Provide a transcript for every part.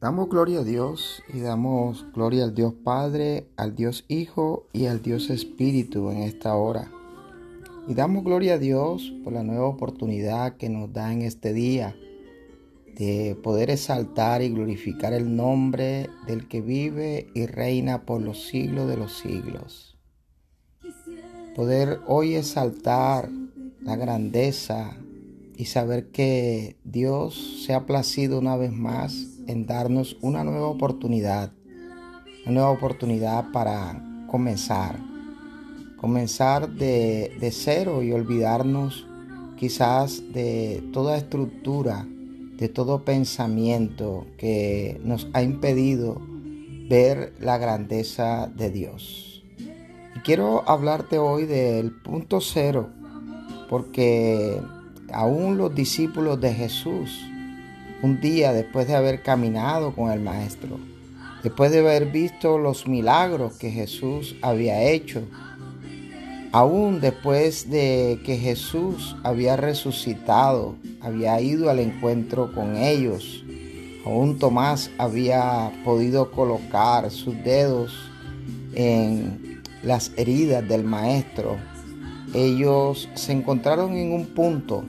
Damos gloria a Dios y damos gloria al Dios Padre, al Dios Hijo y al Dios Espíritu en esta hora. Y damos gloria a Dios por la nueva oportunidad que nos da en este día de poder exaltar y glorificar el nombre del que vive y reina por los siglos de los siglos. Poder hoy exaltar la grandeza y saber que Dios se ha placido una vez más en darnos una nueva oportunidad, una nueva oportunidad para comenzar, comenzar de, de cero y olvidarnos quizás de toda estructura, de todo pensamiento que nos ha impedido ver la grandeza de Dios. Y quiero hablarte hoy del punto cero, porque aún los discípulos de Jesús, un día después de haber caminado con el Maestro, después de haber visto los milagros que Jesús había hecho, aún después de que Jesús había resucitado, había ido al encuentro con ellos, aún Tomás había podido colocar sus dedos en las heridas del Maestro, ellos se encontraron en un punto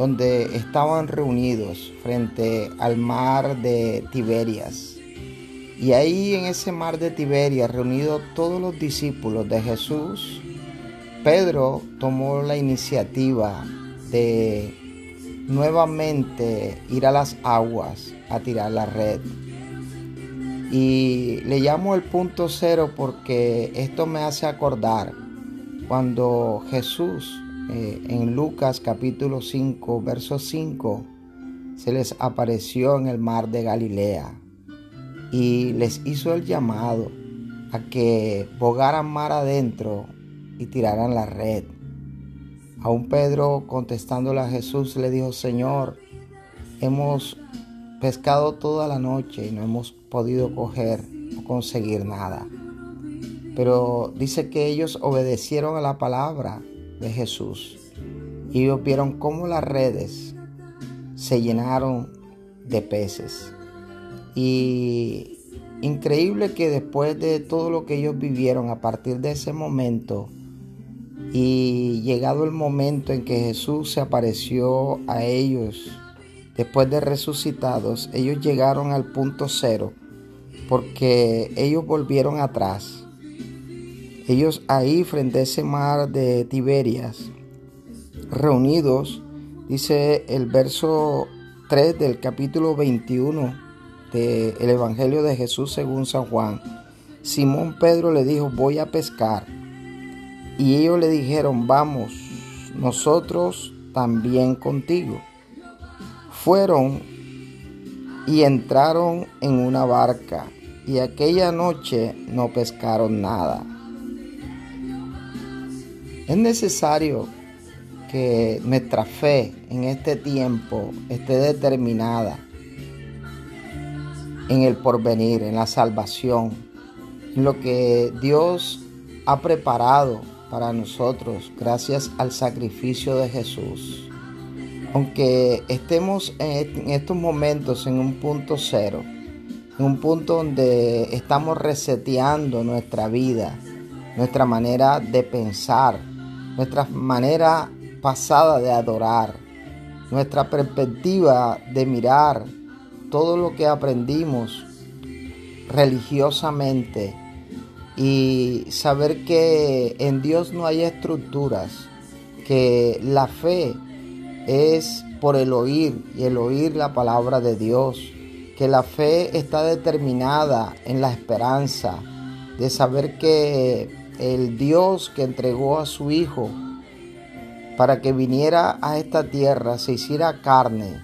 donde estaban reunidos frente al mar de Tiberias. Y ahí en ese mar de Tiberias, reunidos todos los discípulos de Jesús, Pedro tomó la iniciativa de nuevamente ir a las aguas a tirar la red. Y le llamo el punto cero porque esto me hace acordar cuando Jesús eh, en Lucas capítulo 5, verso 5, se les apareció en el mar de Galilea y les hizo el llamado a que bogaran mar adentro y tiraran la red. Aún Pedro contestándole a Jesús le dijo, Señor, hemos pescado toda la noche y no hemos podido coger o conseguir nada. Pero dice que ellos obedecieron a la palabra de Jesús. Y ellos vieron cómo las redes se llenaron de peces. Y increíble que después de todo lo que ellos vivieron a partir de ese momento y llegado el momento en que Jesús se apareció a ellos después de resucitados, ellos llegaron al punto cero porque ellos volvieron atrás ellos ahí frente a ese mar de Tiberias, reunidos, dice el verso 3 del capítulo 21 del Evangelio de Jesús según San Juan. Simón Pedro le dijo, voy a pescar. Y ellos le dijeron, vamos, nosotros también contigo. Fueron y entraron en una barca y aquella noche no pescaron nada. Es necesario que nuestra fe en este tiempo esté determinada en el porvenir, en la salvación, en lo que Dios ha preparado para nosotros gracias al sacrificio de Jesús. Aunque estemos en estos momentos en un punto cero, en un punto donde estamos reseteando nuestra vida, nuestra manera de pensar, nuestra manera pasada de adorar, nuestra perspectiva de mirar todo lo que aprendimos religiosamente y saber que en Dios no hay estructuras, que la fe es por el oír y el oír la palabra de Dios, que la fe está determinada en la esperanza de saber que el Dios que entregó a su Hijo para que viniera a esta tierra, se hiciera carne,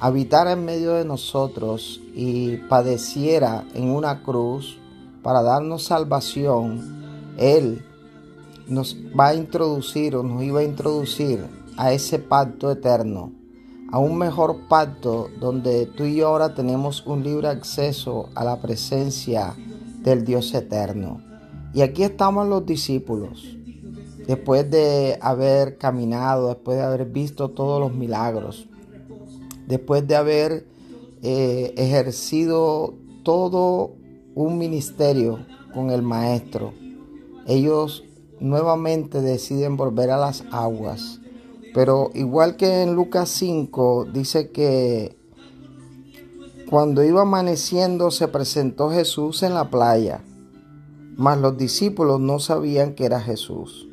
habitara en medio de nosotros y padeciera en una cruz para darnos salvación, Él nos va a introducir o nos iba a introducir a ese pacto eterno, a un mejor pacto donde tú y yo ahora tenemos un libre acceso a la presencia del Dios eterno. Y aquí estamos los discípulos, después de haber caminado, después de haber visto todos los milagros, después de haber eh, ejercido todo un ministerio con el maestro. Ellos nuevamente deciden volver a las aguas. Pero igual que en Lucas 5 dice que cuando iba amaneciendo se presentó Jesús en la playa, mas los discípulos no sabían que era Jesús.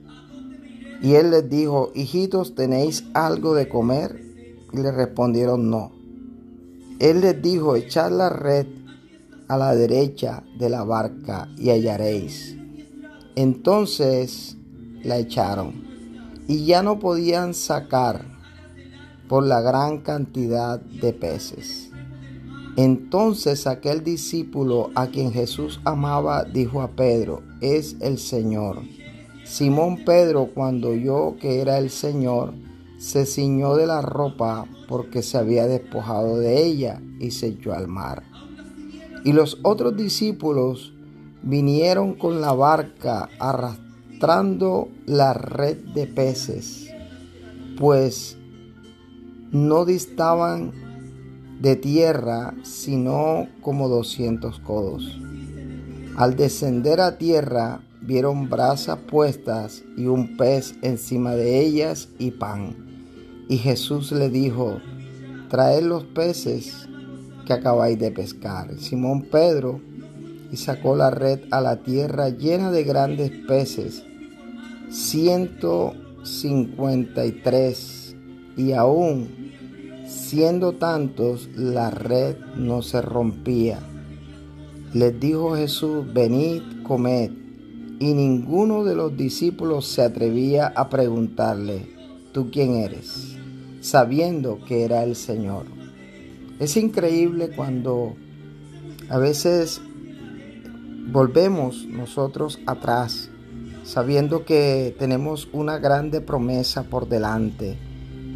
Y él les dijo, hijitos, ¿tenéis algo de comer? Y le respondieron, no. Él les dijo, echad la red a la derecha de la barca y hallaréis. Entonces la echaron y ya no podían sacar por la gran cantidad de peces. Entonces aquel discípulo a quien Jesús amaba dijo a Pedro, es el Señor. Simón Pedro cuando oyó que era el Señor, se ciñó de la ropa porque se había despojado de ella y se echó al mar. Y los otros discípulos vinieron con la barca arrastrando la red de peces, pues no distaban de tierra sino como doscientos codos. Al descender a tierra vieron brasas puestas y un pez encima de ellas y pan. Y Jesús le dijo, traed los peces que acabáis de pescar. Simón Pedro y sacó la red a la tierra llena de grandes peces, ciento cincuenta y tres, y aún siendo tantos, la red no se rompía. Les dijo Jesús, venid, comed. Y ninguno de los discípulos se atrevía a preguntarle, ¿tú quién eres? Sabiendo que era el Señor. Es increíble cuando a veces volvemos nosotros atrás, sabiendo que tenemos una grande promesa por delante,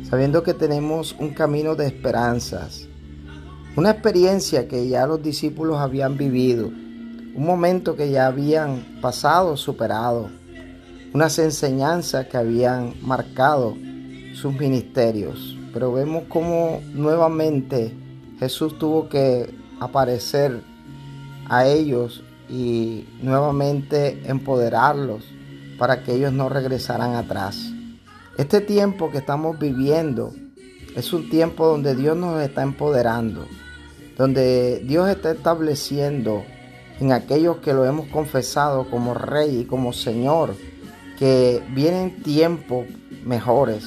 sabiendo que tenemos un camino de esperanzas, una experiencia que ya los discípulos habían vivido, un momento que ya habían pasado, superado, unas enseñanzas que habían marcado sus ministerios. Pero vemos cómo nuevamente Jesús tuvo que aparecer a ellos y nuevamente empoderarlos para que ellos no regresaran atrás. Este tiempo que estamos viviendo es un tiempo donde Dios nos está empoderando, donde Dios está estableciendo en aquellos que lo hemos confesado como Rey y como Señor, que vienen tiempos mejores,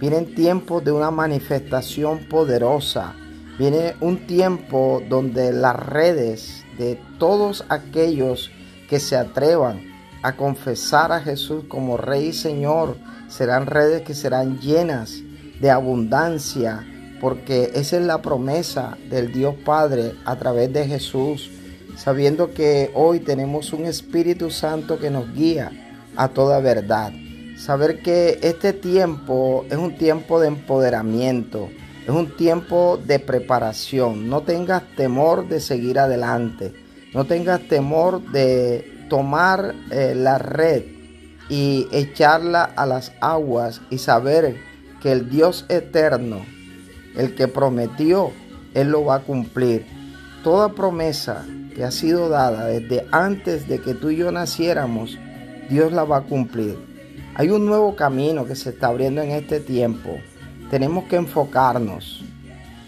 vienen tiempos de una manifestación poderosa, Viene un tiempo donde las redes de todos aquellos que se atrevan a confesar a Jesús como Rey y Señor serán redes que serán llenas de abundancia, porque esa es la promesa del Dios Padre a través de Jesús, sabiendo que hoy tenemos un Espíritu Santo que nos guía a toda verdad. Saber que este tiempo es un tiempo de empoderamiento, es un tiempo de preparación. No tengas temor de seguir adelante. No tengas temor de tomar eh, la red y echarla a las aguas y saber que el Dios eterno, el que prometió, Él lo va a cumplir. Toda promesa que ha sido dada desde antes de que tú y yo naciéramos, Dios la va a cumplir. Hay un nuevo camino que se está abriendo en este tiempo tenemos que enfocarnos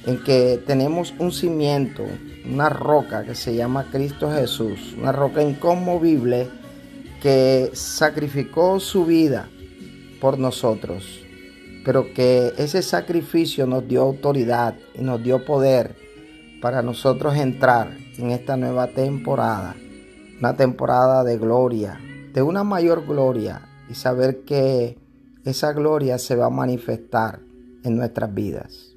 en que tenemos un cimiento, una roca que se llama Cristo Jesús, una roca inconmovible que sacrificó su vida por nosotros, pero que ese sacrificio nos dio autoridad y nos dio poder para nosotros entrar en esta nueva temporada, una temporada de gloria, de una mayor gloria y saber que esa gloria se va a manifestar en nuestras vidas.